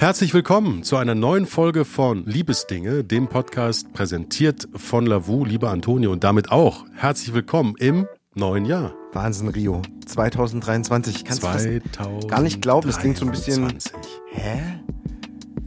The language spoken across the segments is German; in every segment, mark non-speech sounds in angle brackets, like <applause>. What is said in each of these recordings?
Herzlich willkommen zu einer neuen Folge von Liebesdinge, dem Podcast präsentiert von Lavu, lieber Antonio, und damit auch herzlich willkommen im neuen Jahr. Wahnsinn, Rio. 2023. Ich kann es gar nicht glauben. Das klingt so ein bisschen. Hä?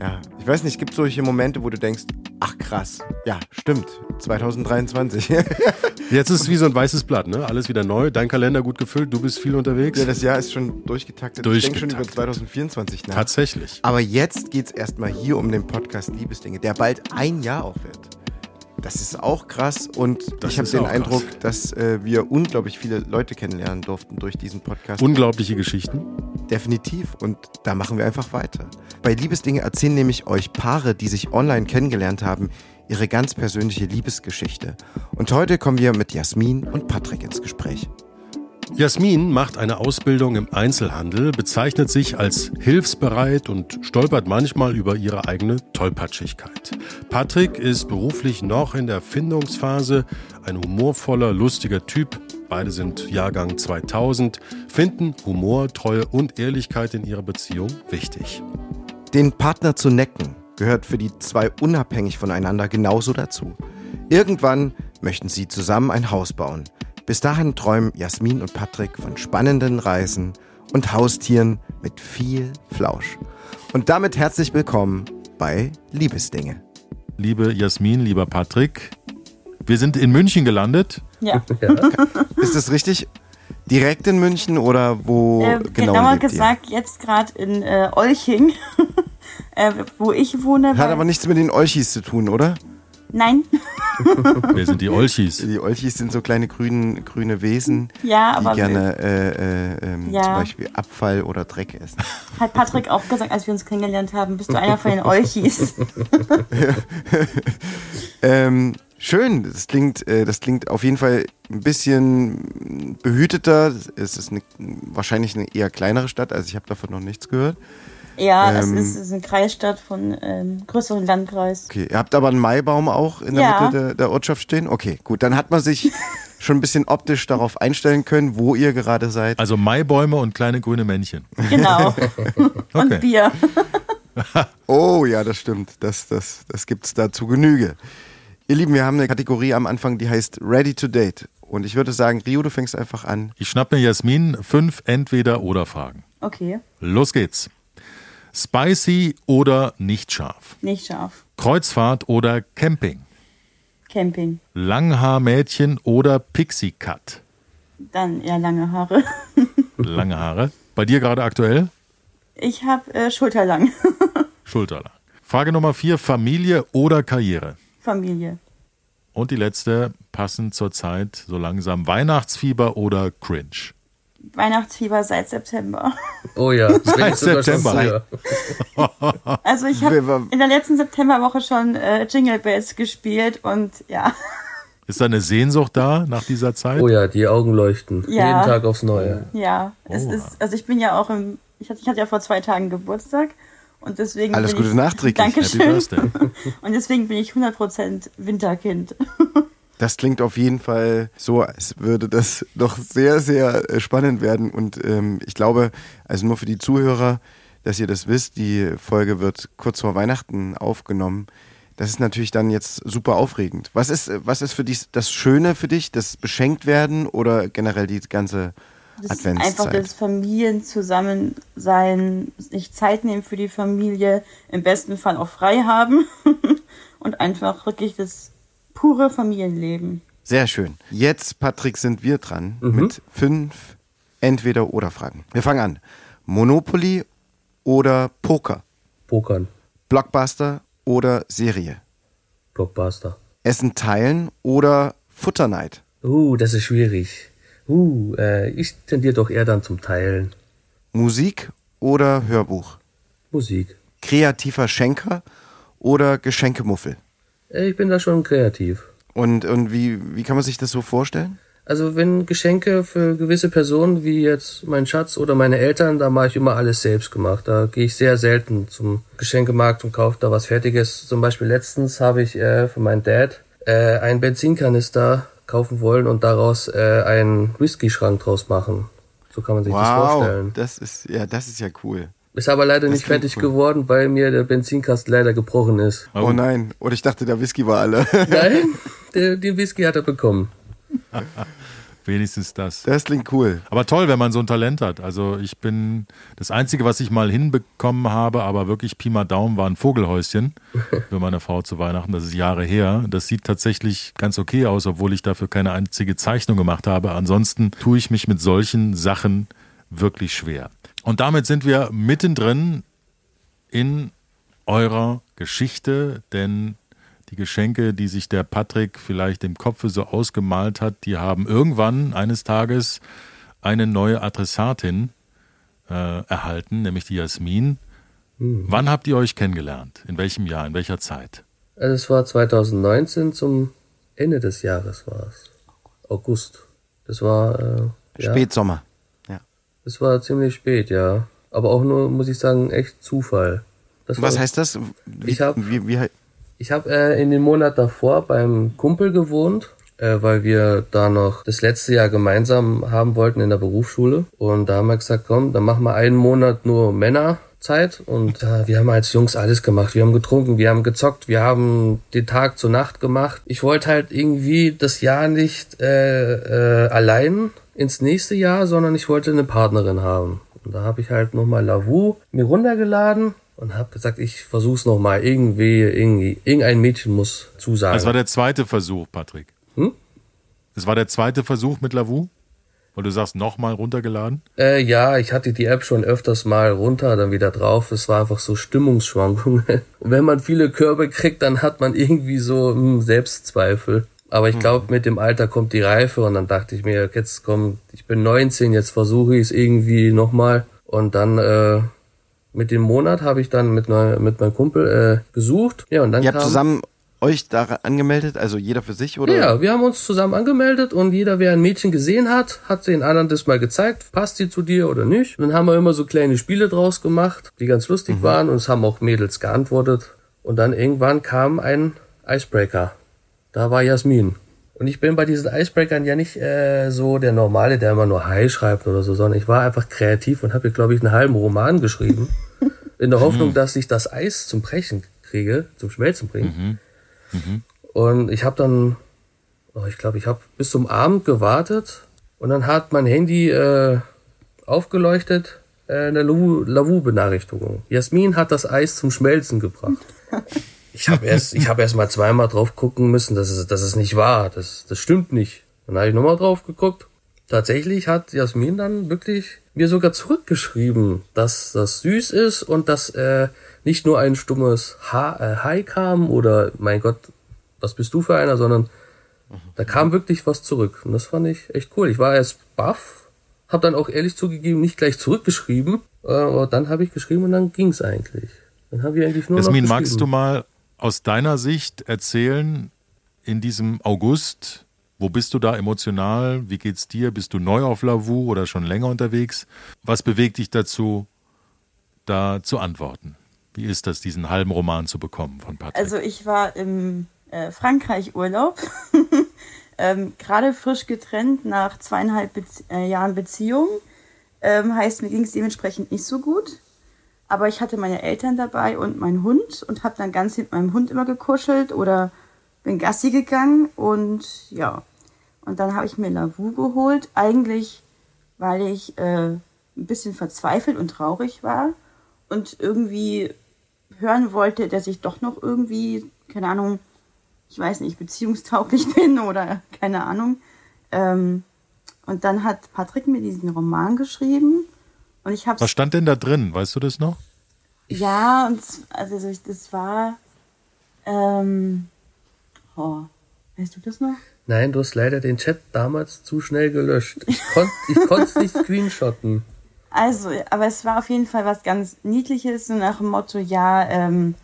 Ja, ich weiß nicht, es gibt solche Momente, wo du denkst, ach krass, ja, stimmt, 2023. <laughs> Jetzt ist es wie so ein weißes Blatt, ne? Alles wieder neu, dein Kalender gut gefüllt, du bist viel unterwegs. Ja, das Jahr ist schon durchgetaktet. durchgetaktet. Ich denke schon über 2024 nach. Tatsächlich. Aber jetzt geht es erstmal hier um den Podcast Liebesdinge, der bald ein Jahr auch wird. Das ist auch krass und Das ich habe den Eindruck, krass. dass äh, wir unglaublich viele Leute kennenlernen durften durch diesen Podcast. Unglaubliche Geschichten. Definitiv. Und da machen wir einfach weiter. Bei Liebesdinge erzählen nämlich euch Paare, die sich online kennengelernt haben, ihre ganz persönliche Liebesgeschichte. Und heute kommen wir mit Jasmin und Patrick ins Gespräch. Jasmin macht eine Ausbildung im Einzelhandel, bezeichnet sich als hilfsbereit und stolpert manchmal über ihre eigene Tollpatschigkeit. Patrick ist beruflich noch in der Findungsphase, ein humorvoller, lustiger Typ. Beide sind Jahrgang 2000, finden Humor, Treue und Ehrlichkeit in ihrer Beziehung wichtig. Den Partner zu necken gehört für die zwei unabhängig voneinander genauso dazu. Irgendwann möchten sie zusammen ein Haus bauen. Bis dahin träumen Jasmin und Patrick von spannenden Reisen und Haustieren mit viel Flausch. Und damit herzlich willkommen bei Liebesdinge. Liebe Jasmin, lieber Patrick, wir sind in München gelandet. Ja, <laughs> Ist das richtig? Direkt in München oder wo äh, genau genauer lebt ihr? gesagt jetzt gerade in äh, Olching, <laughs> äh, wo ich wohne. Hat aber nichts mit den Olchis zu tun, oder? Nein, <laughs> Wir sind die Olchis. Die Olchis sind so kleine grün, grüne Wesen, ja, die gerne äh, äh, ähm, Ja. zum Beispiel Abfall oder Dreck essen. hat Patrick auch gesagt, als wir uns kennengelernt haben, bist du einer von den Olchis. <laughs> Ähm, schön, das klingt, äh, das klingt auf jeden Fall ein bisschen behüteter. Es ist eine, wahrscheinlich eine eher kleinere Stadt, also ich habe davon noch nichts gehört. Ja, Ähm. es ist, es ist eine Kreisstadt von ähm, größeren Landkreis. Okay, ihr habt aber einen Maibaum auch in der Ja. Mitte der, der Ortschaft stehen? Okay, gut, dann hat man sich <laughs> schon ein bisschen optisch darauf einstellen können, wo ihr gerade seid. Also Maibäume und kleine grüne Männchen. Genau. <laughs> Okay. Und Bier. <laughs> Oh ja, das stimmt. Das, das, das gibt's da zu Genüge. Ihr Lieben, wir haben eine Kategorie am Anfang, die heißt Ready to Date. Und ich würde sagen, Rio, du fängst einfach an. Ich schnapp mir Jasmin fünf Entweder-Oder-Fragen. Okay, Los geht's. Spicy oder nicht scharf? nicht scharf. Kreuzfahrt oder Camping? Camping. Langhaarmädchen oder Pixie-Cut? Dann eher lange Haare. <laughs> Lange Haare. Bei dir gerade aktuell? Ich habe äh, schulterlang. <laughs> Schulterlang. Frage Nummer vier, Familie oder Karriere? Familie. Und die letzte, passend zur Zeit, so langsam Weihnachtsfieber oder Cringe? Weihnachtsfieber seit September. <laughs> Oh ja, Seit September. <laughs> Also ich habe in der letzten Septemberwoche schon äh, Jingle Bells gespielt und ja, Ist da eine Sehnsucht da nach dieser Zeit? Oh ja, die Augen leuchten. Ja. Jeden Tag aufs Neue. ja, es Oha. ist, also ich bin ja auch im, ich hatte, ich hatte ja vor zwei Tagen Geburtstag und deswegen Alles bin Gute ich, nachträglich. Dankeschön. <laughs> Und deswegen bin ich 100% Winterkind. Das klingt auf jeden Fall so, als würde das <laughs> doch sehr, sehr äh, spannend werden. Und ähm, ich glaube, also nur für die Zuhörer, dass ihr das wisst, die Folge wird kurz vor Weihnachten aufgenommen. Das ist natürlich dann jetzt super aufregend. Was ist, äh, was ist für dich das Schöne für dich, das beschenkt werden oder generell die ganze Das ist einfach Adventszeit? das Familienzusammensein, sich Zeit nehmen für die Familie, im besten Fall auch frei haben <laughs> und einfach wirklich das pure Familienleben. Sehr schön. Jetzt, Patrick, sind wir dran mit fünf Entweder-Oder-Fragen. Wir fangen an. Monopoly oder Poker? Pokern. Blockbuster oder Serie? Blockbuster. Essen teilen oder Futterneid? Uh, das ist schwierig. Uh, äh, ich tendiere doch eher dann zum Teilen. Musik oder Hörbuch? Musik. Kreativer Schenker oder Geschenkemuffel? Äh, Ich bin da schon kreativ. Und, und wie, wie kann man sich das so vorstellen? Also wenn Geschenke für gewisse Personen, wie jetzt mein Schatz oder meine Eltern, da mache ich immer alles selbst gemacht. Da gehe ich sehr selten zum Geschenkemarkt und kaufe da was Fertiges. Zum Beispiel letztens habe ich äh, für meinen Dad äh, einen Benzinkanister kaufen wollen und daraus äh, einen Whisky-Schrank draus machen. So kann man sich das Wow, vorstellen. das ist, ja, das ist ja cool. Ist aber leider nicht fertig cool. geworden, weil mir der Benzinkasten leider gebrochen ist. Oh, oh nein. Oder ich dachte, der Whisky war alle. <laughs> Nein, <laughs> der, den Whisky hat er bekommen. <laughs> Wenigstens das. Das klingt cool. Aber toll, wenn man so ein Talent hat. Also ich bin, das Einzige, was ich mal hinbekommen habe, aber wirklich Pi mal Daumen, war ein Vogelhäuschen für meine Frau zu Weihnachten. Das ist Jahre her. Das sieht tatsächlich ganz okay aus, obwohl ich dafür keine einzige Zeichnung gemacht habe. Ansonsten tue ich mich mit solchen Sachen wirklich schwer. Und damit sind wir mittendrin in eurer Geschichte, denn die Geschenke, die sich der Patrick vielleicht im Kopf so ausgemalt hat, die haben irgendwann eines Tages eine neue Adressatin äh, erhalten, nämlich die Jasmin. Mhm. Wann habt ihr euch kennengelernt? In welchem Jahr? In welcher Zeit? Also es war 2019 zum Ende des Jahres war es. August. Das war äh, Spätsommer. Es war ziemlich spät, ja. Aber auch nur, muss ich sagen, echt Zufall. Das Was heißt das? Wie, ich habe wie, wie, ich habe äh, in dem Monat davor beim Kumpel gewohnt, äh, weil wir da noch das letzte Jahr gemeinsam haben wollten in der Berufsschule. Und da haben wir gesagt, komm, dann machen wir einen Monat nur Männerzeit. Und äh, wir haben als Jungs alles gemacht. Wir haben getrunken, wir haben gezockt, wir haben den Tag zur Nacht gemacht. Ich wollte halt irgendwie das Jahr nicht äh, äh, allein ins nächste Jahr, sondern ich wollte eine Partnerin haben. Und da habe ich halt nochmal Lavu mir runtergeladen und habe gesagt, ich versuch's noch mal irgendwie, irgendwie, irgendein Mädchen muss zusagen. Das war der zweite Versuch, Patrick. Hm? Das war der zweite Versuch mit Lavu? Weil du sagst, nochmal runtergeladen? Äh, ja, ich hatte die App schon öfters mal runter, dann wieder drauf. Es war einfach so Stimmungsschwankungen. Und <laughs> wenn man viele Körbe kriegt, dann hat man irgendwie so hm, Selbstzweifel. Aber ich glaube, mit dem Alter kommt die Reife und dann dachte ich mir, jetzt komm, ich bin 19, jetzt versuche ich es irgendwie nochmal. Und dann äh, mit dem Monat habe ich dann mit, ne, mit meinem Kumpel äh, gesucht. Ja, und dann Ihr habt zusammen euch da angemeldet, also jeder für sich, oder? Ja, wir haben uns zusammen angemeldet und jeder, wer ein Mädchen gesehen hat, hat den anderen das mal gezeigt, passt sie zu dir oder nicht. Und dann haben wir immer so kleine Spiele draus gemacht, die ganz lustig mhm. waren und es haben auch Mädels geantwortet. Und dann irgendwann kam ein Icebreaker. Da war Jasmin. Und ich bin bei diesen Icebreakern ja nicht äh, so der Normale, der immer nur Hi schreibt oder so, sondern ich war einfach kreativ und habe, glaube ich, einen halben Roman geschrieben. <laughs> in der Hoffnung, mhm. dass ich das Eis zum Brechen kriege, zum Schmelzen bringe. Mhm. Mhm. Und ich habe dann, oh, ich glaube, ich habe bis zum Abend gewartet und dann hat mein Handy äh, aufgeleuchtet, äh, eine Lavu-Benachrichtigung. Jasmin hat das Eis zum Schmelzen gebracht. <laughs> Ich habe erst, ich habe erst mal zweimal drauf gucken müssen, dass es, dass es nicht war. Das, das stimmt nicht. Dann habe ich nochmal drauf geguckt. Tatsächlich hat Jasmin dann wirklich mir sogar zurückgeschrieben, dass das süß ist und dass äh, nicht nur ein stummes ha äh, Hi kam oder mein Gott, was bist du für einer, sondern da kam wirklich was zurück. Und das fand ich echt cool. Ich war erst baff, habe dann auch ehrlich zugegeben nicht gleich zurückgeschrieben, äh, aber dann habe ich geschrieben und dann ging's eigentlich. Dann habe ich eigentlich nur Jasmin, magst du mal aus deiner Sicht erzählen in diesem August? Wo bist du da emotional? Wie geht's dir? Bist du neu auf Lavu oder schon länger unterwegs? Was bewegt dich dazu, da zu antworten? Wie ist das, diesen halben Roman zu bekommen von Patrick? Also ich war im äh, Frankreich Urlaub, <laughs> ähm, gerade frisch getrennt nach zweieinhalb Bezie äh, Jahren Beziehung. Ähm, heißt, mir ging es dementsprechend nicht so gut. Aber ich hatte meine Eltern dabei und meinen Hund und habe dann ganz mit meinem Hund immer gekuschelt oder bin Gassi gegangen und ja. Und dann habe ich mir Lavu geholt, eigentlich weil ich äh, ein bisschen verzweifelt und traurig war und irgendwie hören wollte, dass ich doch noch irgendwie, keine Ahnung, ich weiß nicht, beziehungstauglich <laughs> bin oder keine Ahnung. Ähm, und dann hat Patrick mir diesen Roman geschrieben und ich hab's Was stand denn da drin? Weißt du das noch? Ja, und also das war. Ähm, oh, weißt du das noch? Nein, du hast leider den Chat damals zu schnell gelöscht. Ich konnte ich es nicht <laughs> screenshotten. Also, aber es war auf jeden Fall was ganz Niedliches, so nach dem Motto, ja, ähm,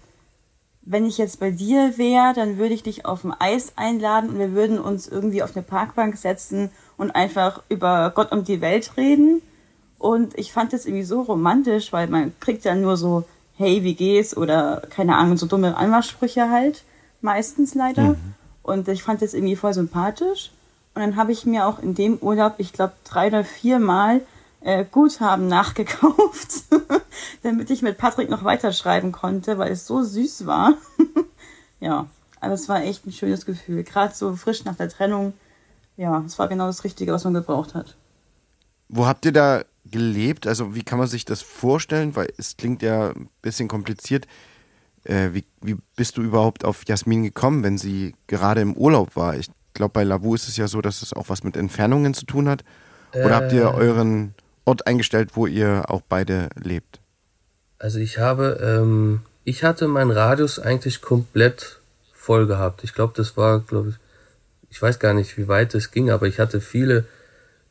wenn ich jetzt bei dir wäre, dann würde ich dich auf dem Eis einladen und wir würden uns irgendwie auf eine Parkbank setzen und einfach über Gott und die Welt reden. Und ich fand das irgendwie so romantisch, weil man kriegt ja nur so, hey, wie geht's? Oder keine Ahnung, so dumme Anmachsprüche halt. Meistens leider. Mhm. Und ich fand das irgendwie voll sympathisch. Und dann habe ich mir auch in dem Urlaub, ich glaube, drei oder vier Mal äh, Guthaben <laughs> nachgekauft, <laughs> damit ich mit Patrick noch weiterschreiben konnte, weil es so süß war. <laughs> ja, aber es war echt ein schönes Gefühl. Gerade so frisch nach der Trennung. Ja, es war genau das Richtige, was man gebraucht hat. Wo habt ihr da gelebt? Also wie kann man sich das vorstellen? Weil es klingt ja ein bisschen kompliziert. Äh, wie, wie bist du überhaupt auf Jasmin gekommen, wenn sie gerade im Urlaub war? Ich glaube, bei Labu ist es ja so, dass es auch was mit Entfernungen zu tun hat. Oder habt ihr Äh. euren Ort eingestellt, wo ihr auch beide lebt? Also ich habe, ähm, ich hatte meinen Radius eigentlich komplett voll gehabt. Ich glaube, das war, glaube ich, ich weiß gar nicht, wie weit es ging, aber ich hatte viele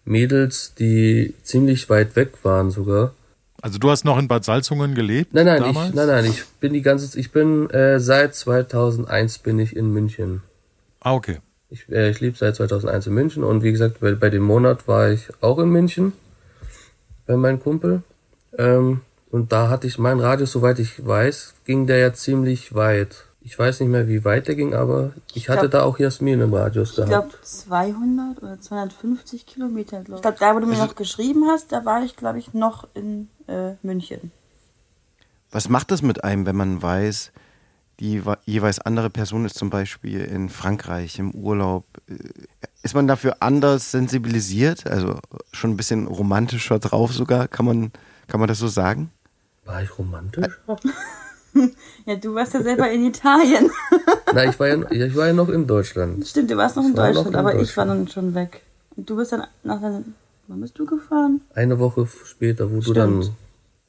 Mädels, die ziemlich weit weg waren sogar. Also du hast noch in Bad Salzungen gelebt? Nein, nein, damals? ich, nein, nein, ich bin die ganze, ich bin äh, seit 2001 bin ich in München. Ah, okay. Ich, äh, ich lebe seit 2001 in München und wie gesagt, bei, bei dem Monat war ich auch in München bei meinem Kumpel. Ähm, und da hatte ich meinen Radius, soweit ich weiß, ging der ja ziemlich weit. Ich weiß nicht mehr, wie weit der ging, aber ich hatte glaub- da auch Jasmin im Radius Ich gehabt. glaube 200 oder 250 Kilometer, glaube ich. Ich glaube, da, wo du mir noch geschrieben hast, da war ich, glaube ich, noch in äh, München. Was macht das mit einem, wenn man weiß, die jeweils andere Person ist zum Beispiel in Frankreich im Urlaub? Äh, Ist man dafür anders sensibilisiert? Also schon ein bisschen romantischer drauf sogar? Kann man, kann man das so sagen? War ich romantisch? <laughs> <laughs> Ja, du warst ja selber in Italien. <laughs> Nein, ich war, ja, ich war ja noch in Deutschland. Stimmt, du warst noch in Ich war noch Deutschland, in aber ich war Deutschland. dann schon weg. Und du bist dann nach deinem. Wann bist du gefahren? Eine Woche später, wo du dann. Stimmt.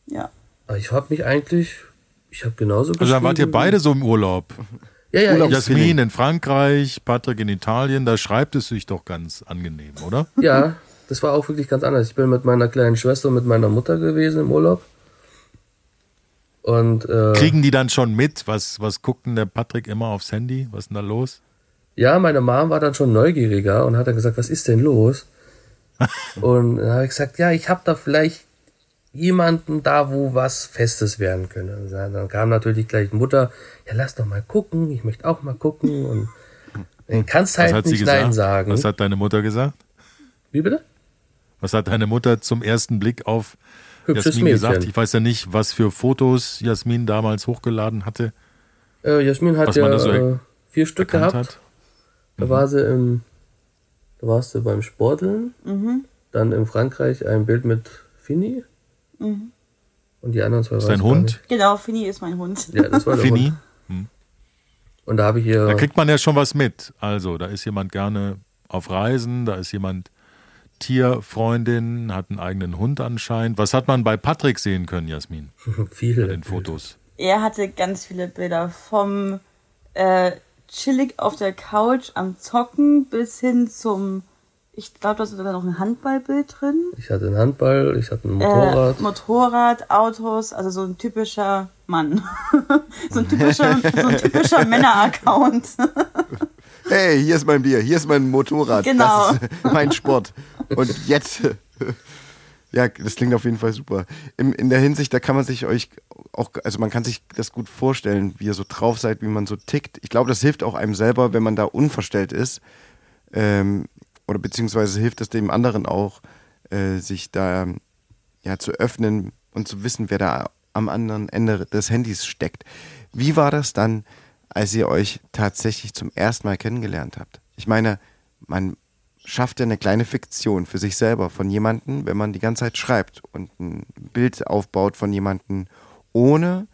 Ja. Aber Ich habe mich eigentlich, ich habe genauso Also dann wart ihr beide so im Urlaub. Ja, ja, Urlaub- Jasmin in Frankreich, Patrick in Italien, da schreibt es sich doch ganz angenehm, oder? Ja, das war auch wirklich ganz anders. Ich bin mit meiner kleinen Schwester und mit meiner Mutter gewesen im Urlaub. Und äh, Kriegen die dann schon mit? Was, was guckt denn der Patrick immer aufs Handy? Was ist denn da los? ja, meine Mom war dann schon neugieriger und hat dann gesagt, was ist denn los? <laughs> und dann habe ich gesagt, ja, ich habe da vielleicht jemanden da, wo was Festes werden könnte. Und dann kam natürlich gleich Mutter, ja, lass doch mal gucken, ich möchte auch mal gucken. Und dann kannst Was halt sie nicht gesagt? Nein sagen. Was hat deine Mutter gesagt? Wie bitte? Was hat deine Mutter zum ersten Blick auf Hübsches Jasmin Mädchen. gesagt? Ich weiß ja nicht, was für Fotos Jasmin damals hochgeladen hatte, Äh, Jasmin hat ja so äh, vier Stück gehabt. hat. Da war sie im, da warst du beim Sporteln. Mhm. Dann in Frankreich ein Bild mit Fini. Mhm. Und die anderen zwei Ist weiß dein Hund? Genau, Fini ist mein Hund. Ja, das war der Fini? Hund. Und da habe ich ihr. Da kriegt man ja schon was mit. Also, da ist jemand gerne auf Reisen, da ist jemand Tierfreundin, hat einen eigenen Hund anscheinend. Was hat man bei Patrick sehen können, Jasmin, <laughs> viele bei den Fotos? Er hatte ganz viele Bilder vom äh, chillig auf der Couch am Zocken bis hin zum, ich glaube, da ist sogar noch ein Handballbild drin. Ich hatte einen Handball, ich hatte ein Motorrad. Äh, Motorrad, Autos, also so ein typischer Mann. <laughs> so ein typischer, so ein typischer <laughs> Männer-Account. Hey, hier ist mein Bier, hier ist mein Motorrad, Genau. das ist mein Sport. Und jetzt, <laughs> ja, das klingt auf jeden Fall super. In, in der Hinsicht, da kann man sich euch auch, also man kann sich das gut vorstellen, wie ihr so drauf seid, wie man so tickt. Ich glaube, das hilft auch einem selber, wenn man da unverstellt ist. Ähm, oder beziehungsweise hilft es dem anderen auch, äh, sich da ja, zu öffnen und zu wissen, wer da am anderen Ende des Handys steckt. Wie war das dann, als ihr euch tatsächlich zum ersten Mal kennengelernt habt? Ich meine, man schafft ja eine kleine Fiktion für sich selber von jemandem, wenn man die ganze Zeit schreibt und ein Bild aufbaut von jemandem, ohne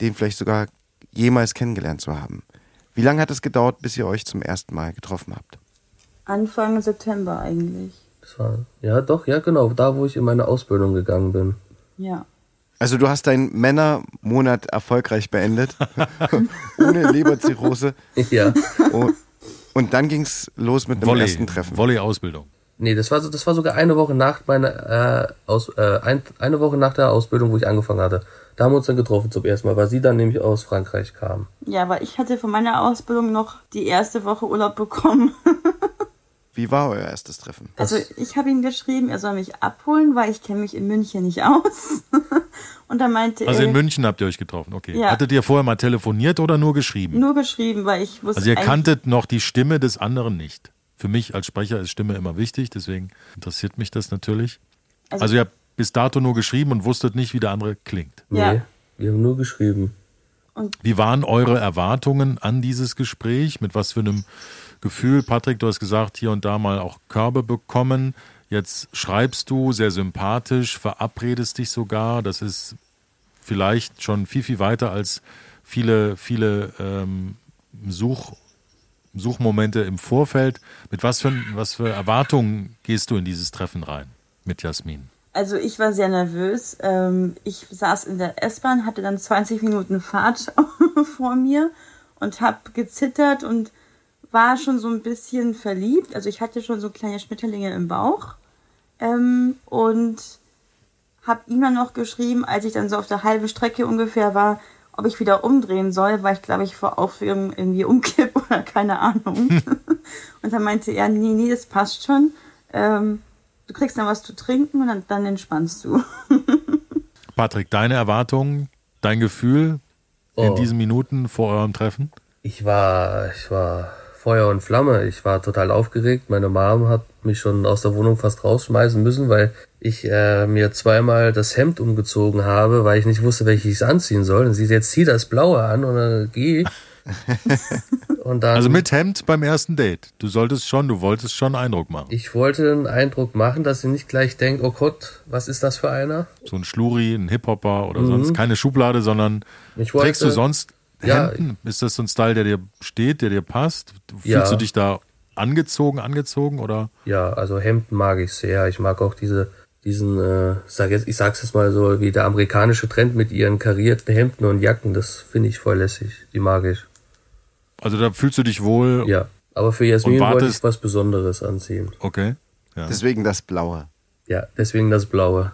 den vielleicht sogar jemals kennengelernt zu haben. Wie lange hat es gedauert, bis ihr euch zum ersten Mal getroffen habt? Anfang September eigentlich. Das war, ja, doch, ja, genau. Da, wo ich in meine Ausbildung gegangen bin. Ja. Also du hast deinen Männermonat erfolgreich beendet, <laughs> <laughs> ohne Leberzirrhose. ja. Und, und dann ging es los mit einem Volley, ersten Treffen. Volley-Ausbildung. Nee, das war, so- das war sogar eine Woche nach meiner, äh, aus, äh, ein, eine Woche nach der Ausbildung, wo ich angefangen hatte. Da haben wir uns dann getroffen zum ersten Mal, weil sie dann nämlich aus Frankreich kam. Ja, weil ich hatte von meiner Ausbildung noch die erste Woche Urlaub bekommen. <laughs> Wie war euer erstes Treffen? Also ich habe ihm geschrieben, er soll mich abholen, weil ich kenne mich in München nicht aus. <laughs> Und dann meinte Also er, in München habt ihr euch getroffen, okay. Ja. Hattet ihr vorher mal telefoniert oder nur geschrieben? nur geschrieben, weil ich wusste Also ihr kanntet noch die Stimme des anderen nicht. Für mich als Sprecher ist Stimme immer wichtig, deswegen interessiert mich das natürlich. Also- Also, ihr habt bis dato nur geschrieben und wusstet nicht, wie der andere klingt. Ja. Nee, wir haben nur geschrieben. Wie waren eure Erwartungen an dieses Gespräch? Mit was für einem Gefühl? Patrick, du hast gesagt, hier und da mal auch Körbe bekommen. Jetzt schreibst du sehr sympathisch, verabredest dich sogar. Das ist vielleicht schon viel, viel weiter als viele, viele ähm, Such, Suchmomente im Vorfeld. Mit was für, was für Erwartungen gehst du in dieses Treffen rein mit Jasmin? Also ich war sehr nervös. Ähm, ich saß in der S-Bahn, hatte dann 20 Minuten Fahrt <laughs> vor mir und habe gezittert und war schon so ein bisschen verliebt. Also ich hatte schon so kleine Schmetterlinge im Bauch ähm, und habe ihm dann noch geschrieben, als ich dann so auf der halben Strecke ungefähr war, ob ich wieder umdrehen soll, weil ich glaube ich vor Aufregung irgendwie <laughs> umkipp oder keine Ahnung. <laughs> und dann meinte er, nee, nee, das passt schon. Ähm, du kriegst dann was zu trinken und dann, dann entspannst du. <laughs> Patrick, deine Erwartungen, dein Gefühl in Oh. diesen Minuten vor eurem Treffen? Ich war, ich war Feuer und Flamme. Ich war total aufgeregt. Meine Mom hat mich schon aus der Wohnung fast rausschmeißen müssen, weil ich äh, mir zweimal das Hemd umgezogen habe, weil ich nicht wusste, welches ich anziehen soll. Und sie jetzt zieh das Blaue an und dann geh. <laughs> und dann, Also mit Hemd beim ersten Date. Du solltest schon, du wolltest schon Eindruck machen. ich wollte einen Eindruck machen, dass sie nicht gleich denkt, oh Gott, was ist das für einer? So ein Schluri, ein Hip-Hopper oder sonst keine Schublade, sondern wollte- trägst du sonst Ja. Hemden? Ist das so ein Style, der dir steht, der dir passt? Fühlst Ja. du dich da angezogen, angezogen oder? Ja, also Hemden mag ich sehr. Ich mag auch diese, diesen, äh, sag jetzt, ich sag's jetzt mal so, wie der amerikanische Trend mit ihren karierten Hemden und Jacken. Das finde ich voll lässig. Die mag ich. Also da fühlst du dich wohl. Ja. Aber für Jasmin wollte ich was Besonderes anziehen. Okay. Ja. Deswegen das Blaue. Ja, deswegen das Blaue.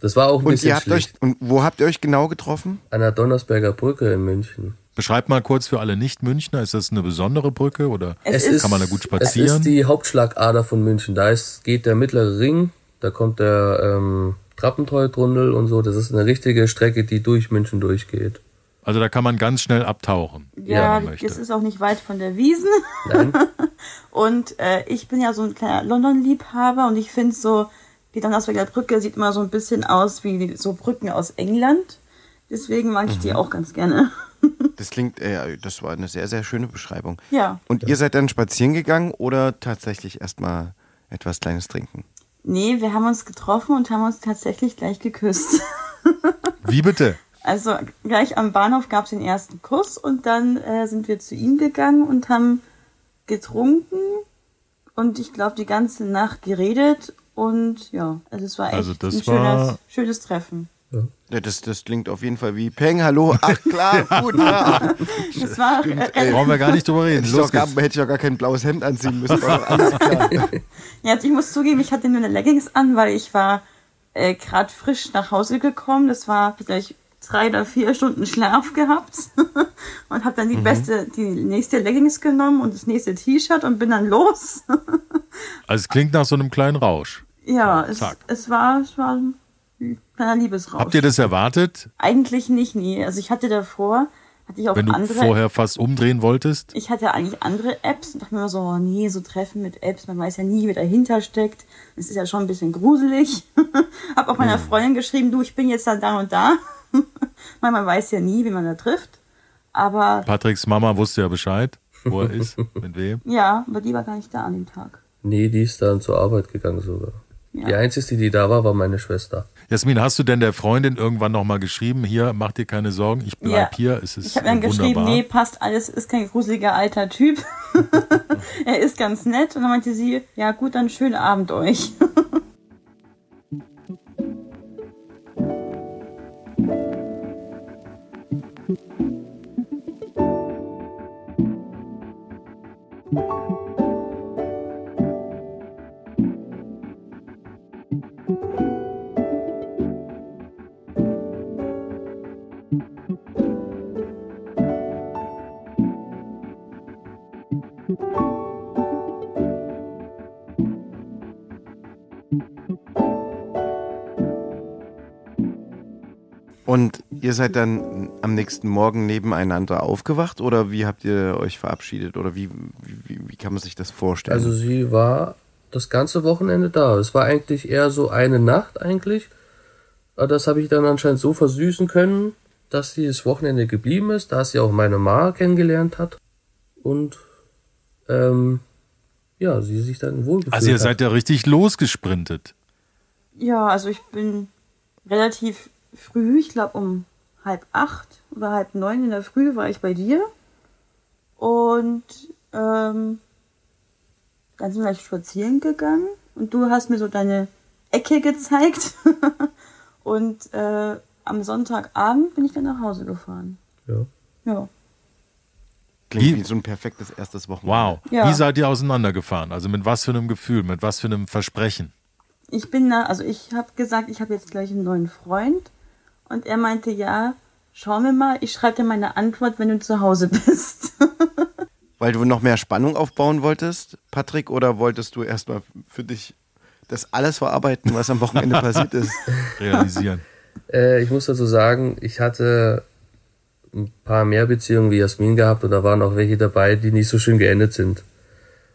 das war auch ein Und bisschen ihr habt euch, und wo habt ihr euch genau getroffen? An der Donnersberger Brücke in München. Beschreib mal kurz für alle Nicht-Münchner, ist das eine besondere Brücke oder Es ist- kann man da gut Es spazieren? ist die Hauptschlagader von München. Da ist, geht der mittlere Ring, da kommt der ähm, Trappentreutunnel und so. Das ist eine richtige Strecke, die durch München durchgeht. Also da kann man ganz schnell abtauchen. Ja, es ist auch nicht weit von der Wiesen. <laughs> Und äh, ich bin ja so ein kleiner London-Liebhaber und ich finde so, die Donnersberger Brücke sieht immer so ein bisschen aus wie so Brücken aus England. Deswegen mag ich Mhm. die auch ganz gerne. <laughs> Das klingt, äh, das war eine sehr, sehr schöne Beschreibung. Ja. Und ihr seid dann spazieren gegangen oder tatsächlich erstmal etwas Kleines trinken? Nee, wir haben uns getroffen und haben uns tatsächlich gleich geküsst. <laughs> Wie bitte? Also gleich am Bahnhof gab es den ersten Kuss und dann äh, sind wir zu ihm gegangen und haben getrunken und ich glaube die ganze Nacht geredet und ja, also es war echt Also das ein war- schönes, schönes Treffen. Ja, das, das klingt auf jeden Fall wie Peng, hallo, ach klar, <laughs> gut, ja. Das war äh, Brauchen wir gar nicht drüber reden. Hätte ich, Los geht's. hätte ich doch gar kein blaues Hemd anziehen müssen. Ja, also <laughs> ich muss zugeben, ich hatte nur eine Leggings an, weil ich war äh, gerade frisch nach Hause gekommen. Das war vielleicht drei oder vier Stunden Schlaf gehabt <laughs> und habe dann die beste, die nächste Leggings genommen und das nächste T-Shirt und bin dann los. <laughs> Also es klingt nach so einem kleinen Rausch. ja, es, es war, es war ein kleiner Liebesrausch. Habt ihr das erwartet, Eigentlich nicht, nie. Also ich hatte davor, hatte ich auch wenn du andere. vorher fast umdrehen wolltest? ich hatte eigentlich andere Apps und dachte mir so, oh nee, so Treffen mit Apps, man weiß ja nie, wer dahinter steckt. Das ist ja schon ein bisschen gruselig. <laughs> Hab auch meiner Freundin geschrieben, du, ich bin jetzt da, da und da. <laughs> Weil man weiß ja nie, wie man da trifft. Aber Patricks Mama wusste ja Bescheid, wo er ist, <laughs> mit wem. ja, aber die war gar nicht da an dem Tag. Nee, die ist dann zur Arbeit gegangen sogar. Ja. Die einzige, die da war, war meine Schwester. Jasmin, hast du denn der Freundin irgendwann nochmal geschrieben, hier, mach dir keine Sorgen, ich bleib Ja. hier, es ist Ich habe dann wunderbar. geschrieben, nee, passt alles, ist kein gruseliger alter Typ. <laughs> er ist ganz nett. Und dann meinte sie, ja gut, dann schönen Abend euch. Thank <laughs> you. Und ihr seid dann am nächsten Morgen nebeneinander aufgewacht oder wie habt ihr euch verabschiedet oder wie, wie, wie kann man sich das vorstellen? Also sie war das ganze Wochenende da. Es war eigentlich eher so eine Nacht eigentlich. Aber das habe ich dann anscheinend so versüßen können, dass sie das Wochenende geblieben ist, da sie auch meine Ma kennengelernt hat. Und ähm, ja, sie sich dann wohlgefühlt Also ihr hat. seid ja richtig losgesprintet. Ja, also ich bin relativ früh, ich glaube um halb acht oder halb neun in der Früh war ich bei dir. Und ähm, dann sind wir spazieren gegangen und du hast mir so deine Ecke gezeigt. <laughs> und äh, am Sonntagabend bin ich dann nach Hause gefahren. Ja. Ja. Klingt Wie- so ein perfektes erstes Wochenende. Wow. Ja. Wie seid ihr auseinandergefahren? Also mit was für einem Gefühl, mit was für einem Versprechen? Ich bin da, also ich habe gesagt, ich habe jetzt gleich einen neuen Freund. Und er meinte, ja, schauen wir mal, ich schreibe dir meine Antwort, wenn du zu Hause bist. <laughs> Weil du noch mehr Spannung aufbauen wolltest, Patrick, oder wolltest du erstmal für dich das alles verarbeiten, was am Wochenende <laughs> passiert ist? Realisieren. <laughs> Äh, ich muss dazu sagen, ich hatte ein paar mehr Beziehungen wie Jasmin gehabt und da waren auch welche dabei, die nicht so schön geendet sind.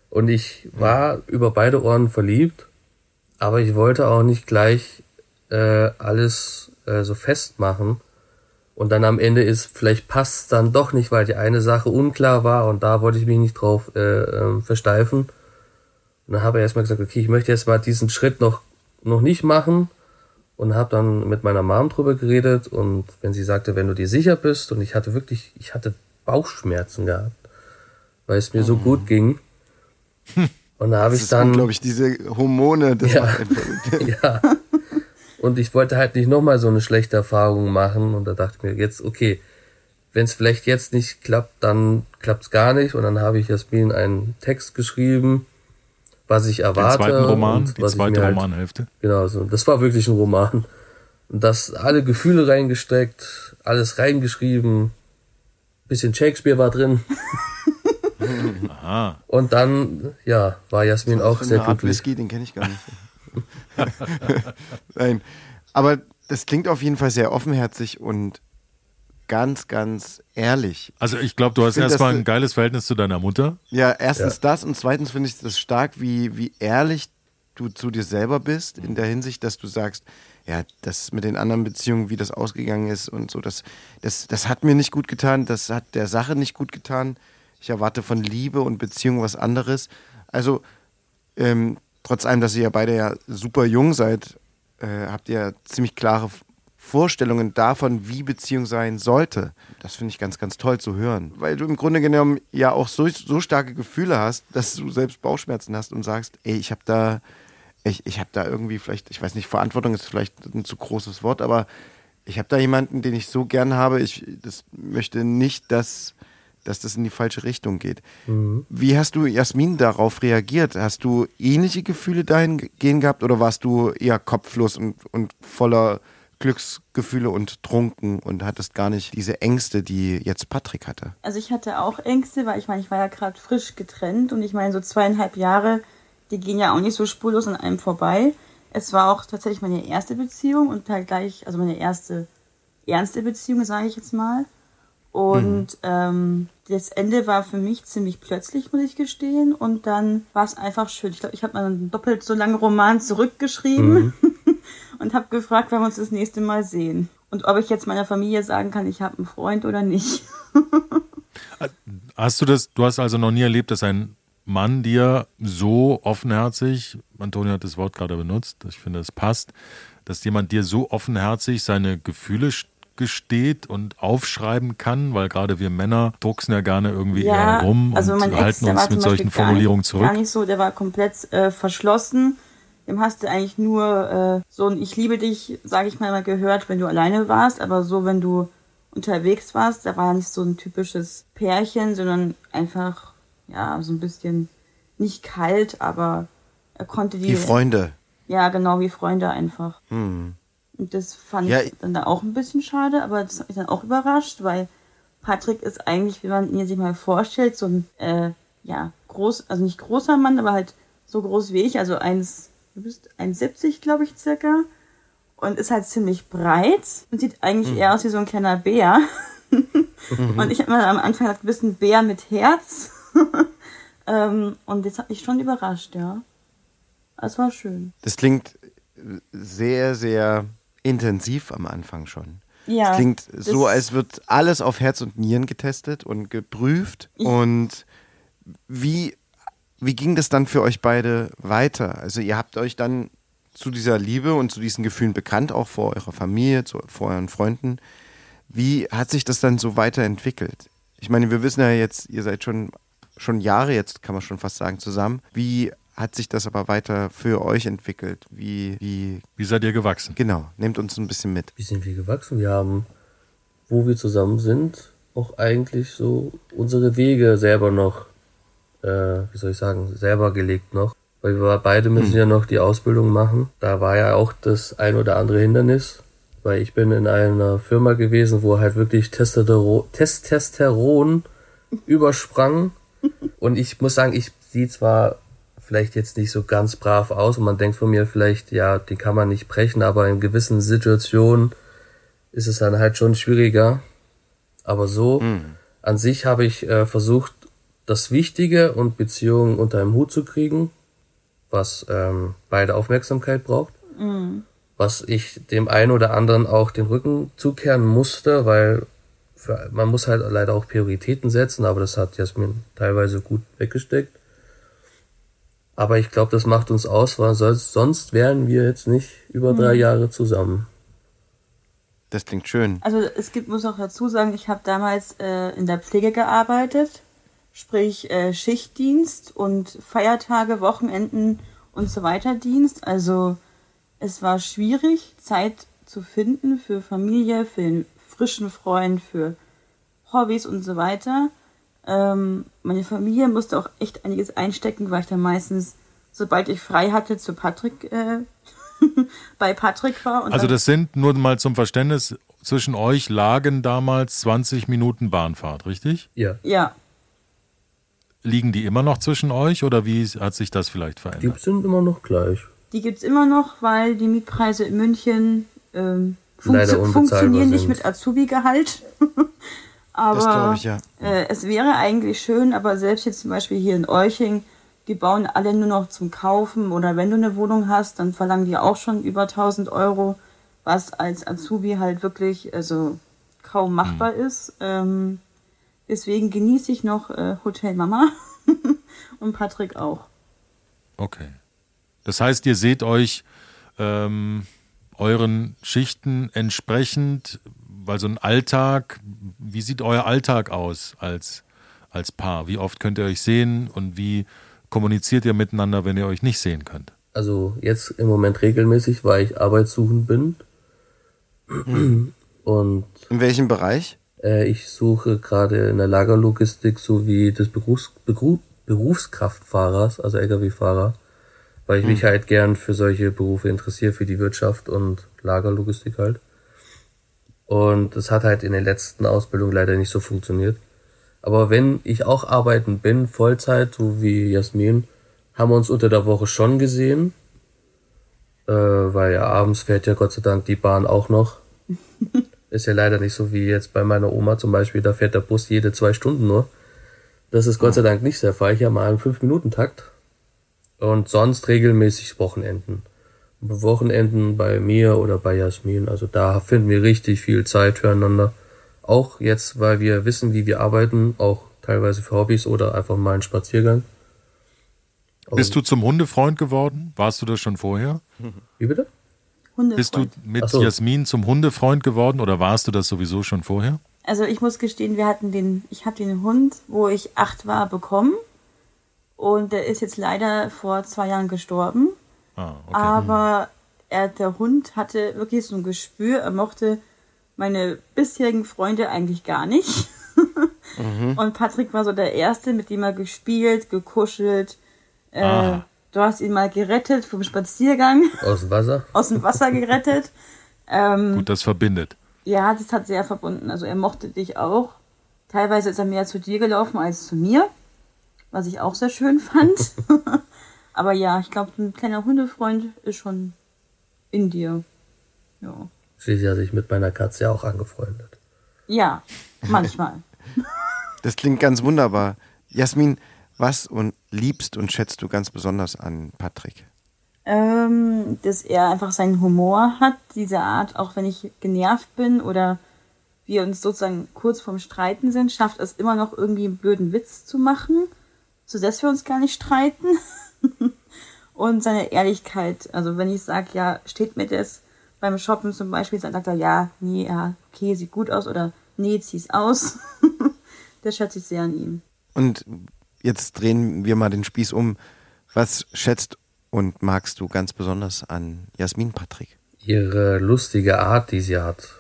Und ich war über beide Ohren verliebt, aber ich wollte auch nicht gleich äh, alles äh, so festmachen. Und dann am Ende ist, vielleicht passt dann doch nicht, weil die eine Sache unklar war und da wollte ich mich nicht drauf äh, ähm, versteifen. Und dann habe ich erstmal gesagt, okay, ich möchte jetzt mal diesen Schritt noch, noch nicht machen und habe dann mit meiner Mom drüber geredet und wenn sie sagte, wenn du dir sicher bist und ich hatte wirklich, ich hatte Bauchschmerzen gehabt, weil es mir so gut ging. <laughs> Und da habe ich dann, unglaublich, diese Hormone, das Ja. <laughs> ja. Und ich wollte halt nicht nochmal so eine schlechte Erfahrung machen und da dachte ich mir jetzt, okay, wenn es vielleicht jetzt nicht klappt, dann klappt es gar nicht und dann habe ich Jasmin einen Text geschrieben, was ich Den erwarte. zweiten Roman, und die was ich zweite mir halt- Romanhälfte. Genau, so. Das war wirklich ein Roman. Und das alle Gefühle reingesteckt, alles reingeschrieben. Bisschen Shakespeare war drin. <laughs> Aha. Und dann, ja, war Jasmin auch sehr Art glücklich. Whisky, den kenne ich gar nicht. <laughs> <laughs> Nein, aber das klingt auf jeden Fall sehr offenherzig und ganz, ganz ehrlich. Also ich glaube, du hast erstmal ein geiles Verhältnis zu deiner Mutter. Ja, erstens das und zweitens finde ich das stark, wie, wie ehrlich du zu dir selber bist, in der Hinsicht, dass du sagst, ja, das mit den anderen Beziehungen, wie das ausgegangen ist und so, das, das, das hat mir nicht gut getan, das hat der Sache nicht gut getan. Ich erwarte von Liebe und Beziehung was anderes. Also, ähm, trotz allem, dass ihr ja beide ja super jung seid, äh, habt ihr ziemlich klare Vorstellungen davon, wie Beziehung sein sollte. Das finde ich ganz, ganz toll zu hören. Weil du im Grunde genommen ja auch so, so starke Gefühle hast, dass du selbst Bauchschmerzen hast und sagst, ey, ich habe da, ich, ich habe da irgendwie vielleicht, ich weiß nicht, Verantwortung ist vielleicht ein zu großes Wort, aber ich habe da jemanden, den ich so gern habe. Ich das möchte nicht, dass, dass das in die falsche Richtung geht. Wie hast du, Jasmin, darauf reagiert? Hast du ähnliche Gefühle dahingehend gehabt oder warst du eher kopflos und, und voller Glücksgefühle und trunken und hattest gar nicht diese Ängste, die jetzt Patrick hatte? Also ich hatte auch Ängste, weil ich meine, ich war ja gerade frisch getrennt und ich meine, so zweieinhalb Jahre, die gehen ja auch nicht so spurlos an einem vorbei. Es war auch tatsächlich meine erste Beziehung und halt gleich, also meine erste ernste Beziehung, sage ich jetzt mal. Und ähm, das Ende war für mich ziemlich plötzlich, muss ich gestehen. Und dann war es einfach schön. Ich glaube, ich habe mal einen doppelt so langen Roman zurückgeschrieben <laughs> und habe gefragt, wann wir uns das nächste Mal sehen. Und ob ich jetzt meiner Familie sagen kann, ich habe einen Freund oder nicht. <laughs> Hast du das, du hast also noch nie erlebt, dass ein Mann dir so offenherzig, Antonio hat das Wort gerade benutzt, ich finde, es passt, dass jemand dir so offenherzig seine Gefühle st- gesteht und aufschreiben kann, weil gerade wir Männer drucksen ja gerne irgendwie eher rum also und Ex, halten der uns war mit solchen Formulierungen nicht, zurück. Gar nicht so, der war komplett äh, verschlossen. Dem hast du eigentlich nur äh, so ein Ich liebe dich, sage ich mal, mal gehört, wenn du alleine warst, aber so, wenn du unterwegs warst, da war nicht so ein typisches Pärchen, sondern einfach, ja, so ein bisschen nicht kalt, aber er konnte die. Die Freunde. Ja, genau, wie Freunde einfach. Hm. Und das fand Ja, ich dann da auch ein bisschen schade, aber das hat mich dann auch überrascht, weil Patrick ist eigentlich, wie man ihn sich mal vorstellt, so ein, äh, ja, groß, also nicht großer Mann, aber halt so groß wie ich, also eins, du bist 1,70 glaube ich circa und ist halt ziemlich breit und sieht eigentlich eher aus wie so ein kleiner Bär. <laughs> und ich habe mir am Anfang gedacht, du bist ein Bär mit Herz. <laughs> ähm, und das hat mich schon überrascht, ja. Es war schön. Das klingt sehr, sehr intensiv am Anfang schon. Ja. Es klingt so, als wird alles auf Herz und Nieren getestet und geprüft. Und wie, wie ging das dann für euch beide weiter? Also ihr habt euch dann zu dieser Liebe und zu diesen Gefühlen bekannt, auch vor eurer Familie, zu, vor euren Freunden. Wie hat sich das dann so weiterentwickelt? Ich meine, wir wissen ja jetzt, ihr seid schon, schon Jahre jetzt, kann man schon fast sagen, zusammen. Wie hat sich das aber weiter für euch entwickelt? Wie, wie, Wie seid ihr gewachsen? genau, nehmt uns ein bisschen mit. Wie sind wir gewachsen? Wir haben, wo wir zusammen sind, auch eigentlich so unsere Wege selber noch, äh, wie soll ich sagen, selber gelegt noch. Weil wir beide müssen ja noch die Ausbildung machen. Da war ja auch das ein oder andere Hindernis. Weil ich bin in einer Firma gewesen, wo halt wirklich Testosteron, Testosteron übersprang. <laughs> Und ich muss sagen, ich sehe zwar vielleicht jetzt nicht so ganz brav aus und man denkt von mir vielleicht, ja, die kann man nicht brechen, aber in gewissen Situationen ist es dann halt schon schwieriger. Aber so an sich habe ich äh, versucht, das Wichtige und Beziehungen unter einem Hut zu kriegen, was ähm, beide Aufmerksamkeit braucht. Was ich dem einen oder anderen auch den Rücken zukehren musste, weil für, man muss halt leider auch Prioritäten setzen, aber das hat Jasmin teilweise gut weggesteckt. Aber ich glaube, das macht uns aus, weil sonst, wären wir jetzt nicht über drei Jahre zusammen. Das klingt schön. Also es gibt, muss auch dazu sagen, ich habe damals äh, in der Pflege gearbeitet, sprich äh, Schichtdienst und Feiertage, Wochenenden und so weiter Dienst. Also es war schwierig, Zeit zu finden für Familie, für den frischen Freund, für Hobbys und so weiter. Ähm, meine Familie musste auch echt einiges einstecken, weil ich dann meistens, sobald ich frei hatte, zu Patrick äh, <laughs> bei Patrick war. Und Also das sind nur mal zum Verständnis, zwischen euch lagen damals 20 Minuten Bahnfahrt, richtig? Ja. ja, Liegen die immer noch zwischen euch oder wie hat sich das vielleicht Die verändert? sind immer noch gleich. Die gibt's immer noch, weil die Mietpreise in München ähm, funktio funktionieren nicht sind. mit Azubi-Gehalt. <laughs> aber ich ja. äh, es wäre eigentlich schön, aber selbst jetzt zum Beispiel hier in Euching, die bauen alle nur noch zum Kaufen oder wenn du eine Wohnung hast, dann verlangen die auch schon über 1000 Euro, was als Azubi halt wirklich also kaum machbar ist. Ähm, deswegen genieße ich noch äh, Hotel Mama <laughs> und Patrick auch. Okay. Das heißt, ihr seht euch ähm, euren Schichten entsprechend, weil so ein Alltag, wie sieht euer Alltag aus als, als Paar? Wie oft könnt ihr euch sehen und wie kommuniziert ihr miteinander, wenn ihr euch nicht sehen könnt? Also jetzt im Moment regelmäßig, weil ich arbeitssuchend bin. Und In welchem Bereich? äh, ich suche gerade in der Lagerlogistik sowie des Berufs, Beruf, Berufskraftfahrers, also Lkw-Fahrer, weil ich mich halt gern für solche Berufe interessiere, für die Wirtschaft und Lagerlogistik halt. Und es hat halt in den letzten Ausbildungen leider nicht so funktioniert. Aber wenn ich auch arbeiten bin, Vollzeit, so wie Jasmin, haben wir uns unter der Woche schon gesehen. Äh, weil ja abends fährt ja Gott sei Dank die Bahn auch noch. <laughs> Ist ja leider nicht so wie jetzt bei meiner Oma zum Beispiel, da fährt der Bus jede zwei Stunden nur. Das ist Gott sei Dank nicht der Fall. Ich habe mal einen 5-Minuten-Takt. Und sonst regelmäßig Wochenenden. Wochenenden bei mir oder bei Jasmin. Also da finden wir richtig viel Zeit füreinander. Auch jetzt, weil wir wissen, wie wir arbeiten, auch teilweise für Hobbys oder einfach mal einen Spaziergang. Bist du zum Hundefreund geworden? Warst du das schon vorher? Wie bitte? Bist du Hundefreund. mit so. Jasmin zum Hundefreund geworden oder warst du das sowieso schon vorher? Also ich muss gestehen, wir hatten den, ich habe den Hund, wo ich acht war, bekommen. Und der ist jetzt leider vor zwei Jahren gestorben. Ah, okay. Aber er, der Hund hatte wirklich so ein Gespür, er mochte meine bisherigen Freunde eigentlich gar nicht. Und Patrick war so der Erste, mit dem er gespielt, gekuschelt. Äh, Ah. du hast ihn mal gerettet vom Spaziergang, Aus dem Wasser? <laughs> aus dem Wasser gerettet. Ähm, Gut, das verbindet. ja, das hat sehr verbunden. Also er mochte dich auch. Teilweise ist er mehr zu dir gelaufen als zu mir, was ich auch sehr schön fand. <laughs> Aber ja, ich glaube, ein kleiner Hundefreund ist schon in dir. Ja, Schließlich hat sich mit meiner Katze ja auch angefreundet. ja manchmal. <laughs> <laughs> Das klingt ganz wunderbar. Jasmin, was und liebst und schätzt du ganz besonders an Patrick? ähm, dass er einfach seinen Humor hat, diese Art, auch wenn ich genervt bin oder wir uns sozusagen kurz vorm Streiten sind, schafft es immer noch irgendwie einen blöden Witz zu machen, sodass wir uns gar nicht streiten. <laughs> <laughs> und seine Ehrlichkeit, also wenn ich sage, ja, steht mir das beim Shoppen zum Beispiel, dann sagt er, ja, nee, ja, okay, sieht gut aus oder nee, zieh's aus. <laughs> das schätze ich sehr an ihm. Und jetzt drehen wir mal den Spieß um. Was schätzt und magst du ganz besonders an Jasmin Patrick? Ihre lustige Art, die sie hat.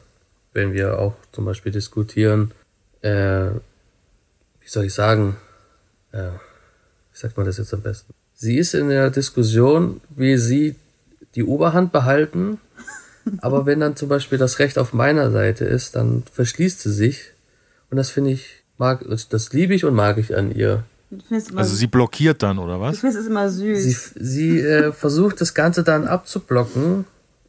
Wenn wir auch zum Beispiel diskutieren, äh, wie soll ich sagen, äh, wie sagt man das jetzt am besten? Sie ist in der Diskussion, wie sie die Oberhand behalten, <laughs> aber wenn dann zum Beispiel das Recht auf meiner Seite ist, dann verschließt sie sich. Und das finde ich, mag, das liebe ich und mag ich an ihr. Also sie blockiert dann, oder was? Ich finde es immer süß. Sie, sie äh, versucht das Ganze dann abzublocken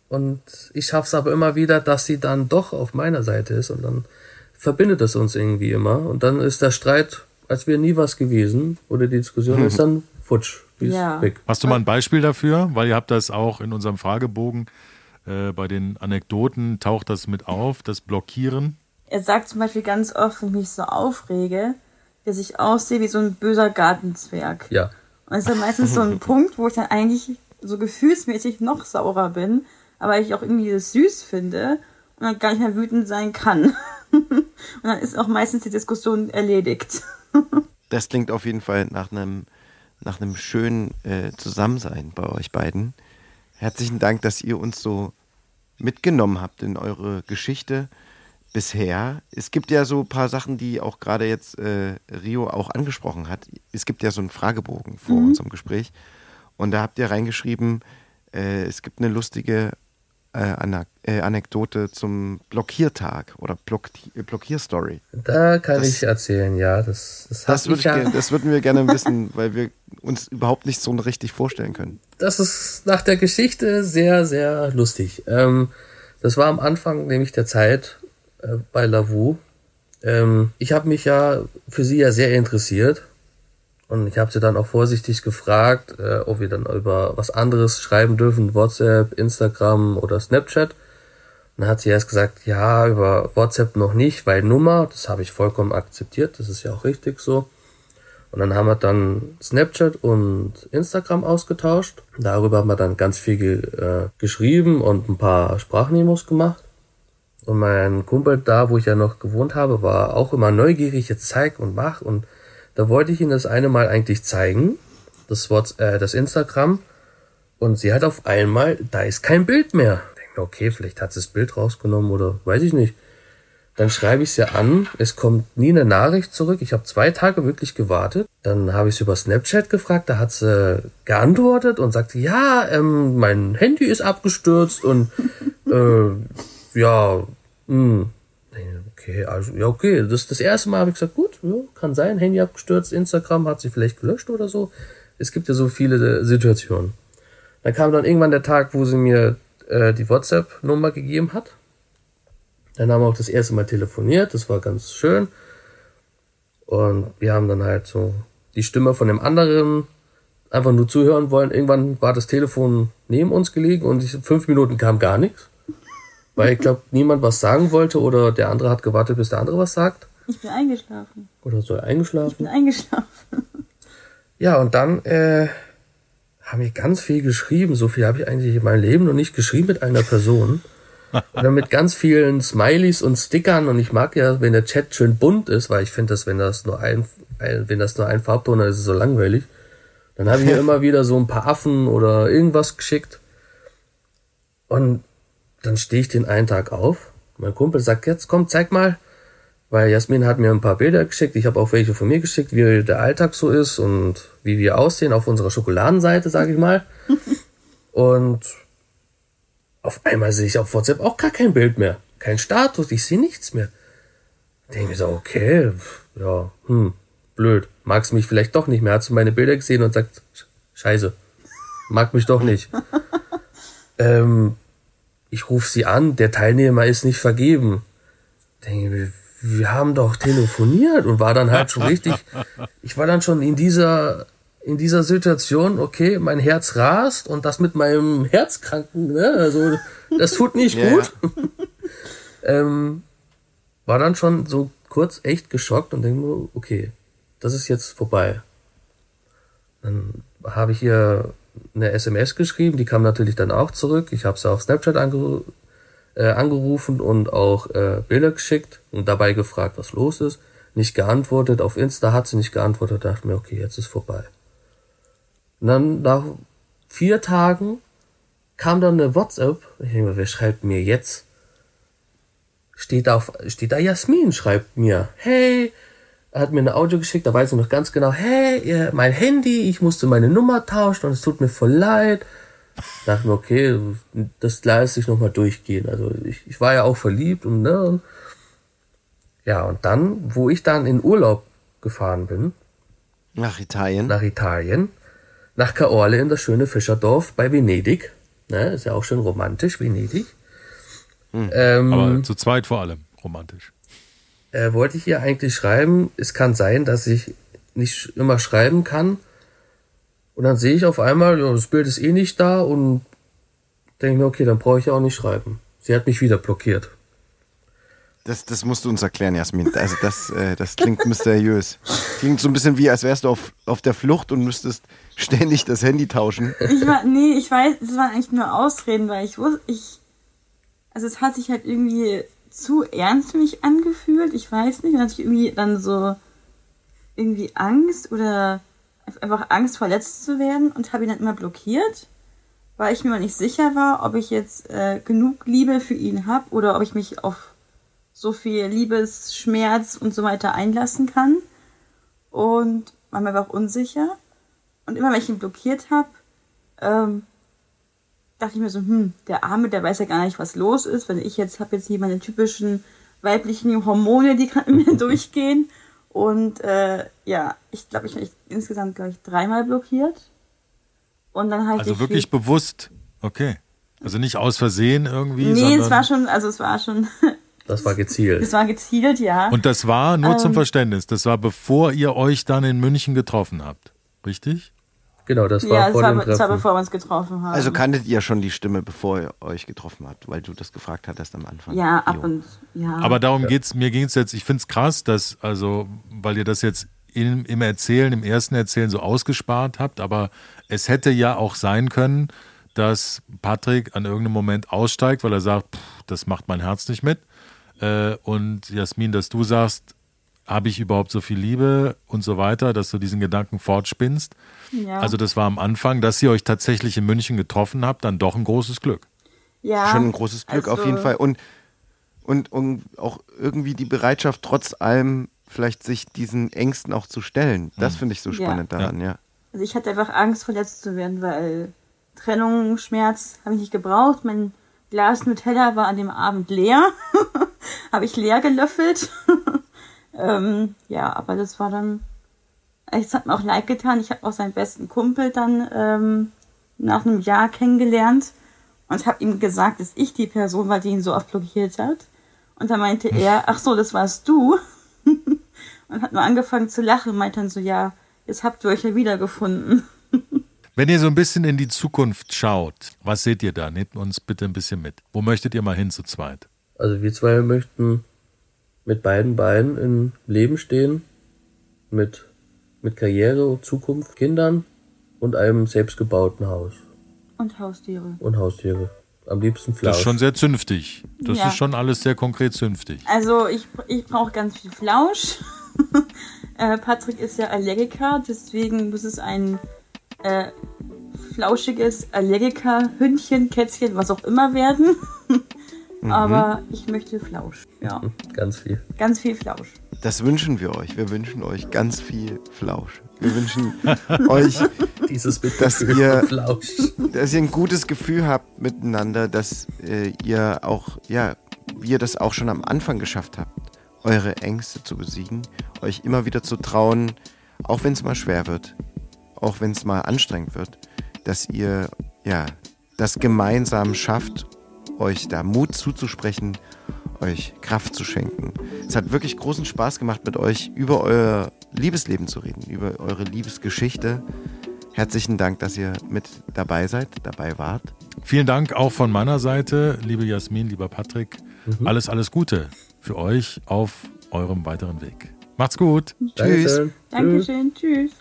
und ich schaffe es aber immer wieder, dass sie dann doch auf meiner Seite ist und dann verbindet es uns irgendwie immer und dann ist der Streit, als wäre nie was gewesen oder die Diskussion <laughs> ist dann futsch, die Ja. ist weg. Hast du mal ein Beispiel dafür? Weil ihr habt das auch in unserem Fragebogen äh, bei den Anekdoten taucht das mit auf, das Blockieren. Er sagt zum Beispiel ganz oft, wenn ich mich so aufrege, dass ich aussehe wie so ein böser Gartenzwerg. Ja, Und das ist dann meistens so ein <laughs> Punkt, wo ich dann eigentlich so gefühlsmäßig noch saurer bin, aber ich auch irgendwie das süß finde und dann gar nicht mehr wütend sein kann. <laughs> und dann ist auch meistens die Diskussion erledigt. <laughs> Das klingt auf jeden Fall nach einem, nach einem schönen äh, Zusammensein bei euch beiden. Herzlichen Dank, dass ihr uns so mitgenommen habt in eure Geschichte bisher. Es gibt ja so ein paar Sachen, die auch gerade jetzt äh, Rio auch angesprochen hat. Es gibt ja so einen Fragebogen vor unserem Gespräch. Und da habt ihr reingeschrieben, äh, es gibt eine lustige äh, äh, Anekdote zum Blockiertag oder Block Blockierstory. da kann Das- ich erzählen, ja. Das, das, Das, ich ja, gerne- das würden wir gerne wissen, <laughs> weil wir uns überhaupt nicht so richtig vorstellen können. das ist nach der Geschichte sehr, sehr lustig. Ähm, das war am Anfang nämlich der Zeit äh, bei Lavu. Ähm, ich habe mich ja für sie ja sehr interessiert und ich habe sie dann auch vorsichtig gefragt, äh, ob wir dann über was anderes schreiben dürfen, WhatsApp, Instagram oder Snapchat. Und dann hat sie erst gesagt, ja, über WhatsApp noch nicht, weil Nummer, das habe ich vollkommen akzeptiert, das ist ja auch richtig so. Und dann haben wir dann Snapchat und Instagram ausgetauscht. Darüber haben wir dann ganz viel äh, geschrieben und ein paar Sprachnemos gemacht. Und mein Kumpel da, wo ich ja noch gewohnt habe, war auch immer neugierig, jetzt zeig und mach. Und da wollte ich ihm das eine Mal eigentlich zeigen, das, Whats äh, das Instagram. Und sie hat auf einmal, da ist kein Bild mehr. Ich denke mir, okay, vielleicht hat sie das Bild rausgenommen oder weiß ich nicht. Dann schreibe ich sie an, es kommt nie eine Nachricht zurück. Ich habe zwei Tage wirklich gewartet. Dann habe ich sie über Snapchat gefragt, da hat sie geantwortet und sagte, ja, ähm, mein Handy ist abgestürzt und äh, <laughs> ja, hm. Okay, also, ja, okay. Das, das erste Mal habe ich gesagt, gut, ja, kann sein, Handy abgestürzt, Instagram hat sie vielleicht gelöscht oder so. Es gibt ja so viele äh, Situationen. Dann kam dann irgendwann der Tag, wo sie mir äh, die WhatsApp-Nummer gegeben hat. Dann haben wir auch das erste Mal telefoniert, das war ganz schön. Und wir haben dann halt so die Stimme von dem anderen einfach nur zuhören wollen. Irgendwann war das Telefon neben uns gelegen und ich, fünf Minuten kam gar nichts. Weil ich glaube, niemand was sagen wollte oder der andere hat gewartet, bis der andere was sagt. Ich bin eingeschlafen. Oder so Ich bin eingeschlafen. eingeschlafen. <laughs> Ja, und dann äh, haben wir ganz viel geschrieben. So viel habe ich eigentlich in meinem Leben noch nicht geschrieben mit einer Person. Oder mit ganz vielen Smileys und Stickern. Und ich mag ja, wenn der Chat schön bunt ist, weil ich finde, dass wenn das nur ein, ein, wenn das nur ein Farbton ist, ist es so langweilig. Dann habe ich hier <laughs> immer wieder so ein paar Affen oder irgendwas geschickt. Und dann stehe ich den einen Tag auf. Mein Kumpel sagt, jetzt komm, zeig mal. Weil Jasmin hat mir ein paar Bilder geschickt. Ich habe auch welche von mir geschickt, wie der Alltag so ist und wie wir aussehen auf unserer Schokoladenseite, sage ich mal. <laughs> und auf einmal sehe ich auf WhatsApp auch gar kein Bild mehr. Kein Status, ich sehe nichts mehr. Denke mir so, okay, ja, hm, blöd. Magst mich vielleicht doch nicht mehr. Hat sie meine Bilder gesehen und sagt, "Sch- scheiße, mag mich doch nicht. <laughs> ähm, ich rufe sie an, der Teilnehmer ist nicht vergeben. Denke mir, wir haben doch telefoniert und war dann halt schon richtig, ich war dann schon in dieser, in dieser Situation, okay, mein Herz rast und das mit meinem Herzkranken, ne, also das tut nicht Ja, gut. <laughs> ähm, war dann schon so kurz echt geschockt und denke mir, okay, das ist jetzt vorbei. Dann habe ich ihr eine SMS geschrieben, die kam natürlich dann auch zurück. Ich habe sie auf Snapchat ange äh, angerufen und auch äh, Bilder geschickt und dabei gefragt, was los ist. Nicht geantwortet. Auf Insta hat sie nicht geantwortet. dachte mir, okay, jetzt ist vorbei. Und dann nach vier Tagen kam dann eine WhatsApp. Ich denke mir, wer schreibt mir jetzt? Steht, auf, steht da Jasmin, schreibt mir, hey, er hat mir eine Audio geschickt, da weiß ich noch ganz genau, hey, mein Handy, ich musste meine Nummer tauschen und es tut mir voll leid. dachte mir, okay, das lasse ich nochmal durchgehen. Also ich, ich war ja auch verliebt und ne. Ja, und dann, wo ich dann in Urlaub gefahren bin, Nach Italien. nach Italien, nach Caorle in das schöne Fischerdorf bei Venedig. Ne, ist ja auch schön romantisch, Venedig. Ähm, Aber zu zweit vor allem romantisch. Äh, wollte ich ihr eigentlich schreiben, es kann sein, dass ich nicht immer schreiben kann. Und dann sehe ich auf einmal, ja, das Bild ist eh nicht da und denke mir, okay, dann brauche ich auch nicht schreiben. Sie hat mich wieder blockiert. Das, das musst du uns erklären, Jasmin. Also das, äh, das klingt mysteriös. Klingt so ein bisschen wie, als wärst du auf, auf der Flucht und müsstest ständig das Handy tauschen. Ich war, nee, ich weiß, das waren eigentlich nur Ausreden, weil ich wusste, ich, also es hat sich halt irgendwie zu ernst für mich angefühlt. Ich weiß nicht, dann hatte ich irgendwie dann so irgendwie Angst oder einfach Angst, verletzt zu werden und habe ihn dann immer blockiert, weil ich mir mal nicht sicher war, ob ich jetzt äh, genug Liebe für ihn habe oder ob ich mich auf so viel Liebesschmerz und so weiter einlassen kann. Und war mir einfach unsicher. Und immer wenn ich ihn blockiert habe, ähm, dachte ich mir so, hm, der Arme, der weiß ja gar nicht, was los ist. Wenn ich jetzt habe jetzt hier meine typischen weiblichen Hormone, die gerade in mir <laughs> durchgehen. Und äh, ja, ich glaube, ich habe insgesamt, glaube ich, dreimal blockiert. Und dann halt Also wirklich bewusst. Okay. Also nicht aus Versehen irgendwie. Nee, sondern es war schon, also es war schon, <laughs> Das war gezielt. es war gezielt, ja. Und das war nur zum Ähm. Verständnis. Das war bevor ihr euch dann in München getroffen habt. Richtig? Genau, das war ja, es vor war, dem war Treffen. bevor wir uns getroffen haben. Also kanntet ihr schon die Stimme, bevor ihr euch getroffen habt, weil du das gefragt hattest am Anfang. ja, ab Jo. und ja. Aber darum geht's, mir ging es jetzt, ich finde es krass, dass, also, weil ihr das jetzt im, im Erzählen, im ersten Erzählen so ausgespart habt, aber es hätte ja auch sein können, dass Patrick an irgendeinem Moment aussteigt, weil er sagt, pff, das macht mein Herz nicht mit. Äh, und Jasmin, dass du sagst, habe ich überhaupt so viel Liebe und so weiter, dass du diesen Gedanken fortspinnst. ja. Also das war am Anfang, dass ihr euch tatsächlich in München getroffen habt, dann doch ein großes Glück. ja, Schon ein großes Glück also- auf jeden Fall. Und, und, und auch irgendwie die Bereitschaft, trotz allem vielleicht sich diesen Ängsten auch zu stellen. Das finde ich so Ja. spannend daran, ja. Also ich hatte einfach Angst, verletzt zu werden, weil Trennung, Schmerz habe ich nicht gebraucht. Mein Glas Nutella war an dem Abend leer. <laughs> habe ich leer gelöffelt. <laughs> ähm, ja, aber das war dann. Es hat mir auch leid getan. Ich habe auch seinen besten Kumpel dann ähm, nach einem Jahr kennengelernt und habe ihm gesagt, dass ich die Person war, die ihn so oft blockiert hat. Und da meinte er, ach so, das warst du. <laughs> und hat nur angefangen zu lachen und meinte dann so, ja, jetzt habt ihr euch ja wiedergefunden. <laughs> Wenn ihr so ein bisschen in die Zukunft schaut, was seht ihr da? Nehmt uns bitte ein bisschen mit. Wo möchtet ihr mal hin zu zweit? Also wir zwei möchten mit beiden Beinen im Leben stehen, mit, mit Karriere, Zukunft, Kindern und einem selbstgebauten Haus Und Haustiere. und Haustiere. Am liebsten Das Flausch. ist schon sehr zünftig. Das Ja. ist schon alles sehr konkret zünftig. Also ich, ich brauche ganz viel Flausch. <laughs> äh, Patrick ist ja Allergiker, deswegen muss es ein äh, flauschiges Allergiker-Hündchen, Kätzchen, was auch immer werden. <laughs> Aber ich möchte Flausch. Ja, <laughs> Ganz viel. ganz viel Flausch. Das wünschen wir euch. Wir wünschen euch ganz viel Flausch. Wir wünschen <laughs> euch, Dieses Dass ihr- Flausch. dass ihr ein gutes Gefühl habt miteinander, dass äh, ihr auch, ja, wie ihr das auch schon am Anfang geschafft habt, eure Ängste zu besiegen, euch immer wieder zu trauen, auch wenn es mal schwer wird, auch wenn es mal anstrengend wird, dass ihr, ja, das gemeinsam schafft, euch da Mut zuzusprechen, euch Kraft zu schenken. Es hat wirklich großen Spaß gemacht, mit euch über euer Liebesleben zu reden, über eure Liebesgeschichte. herzlichen Dank, dass ihr mit dabei seid, dabei wart. Vielen Dank auch von meiner Seite, liebe Jasmin, lieber Patrick. Mhm. Alles, alles Gute für euch auf eurem weiteren Weg. Macht's gut. Tschüss. Dankeschön. Tschüss.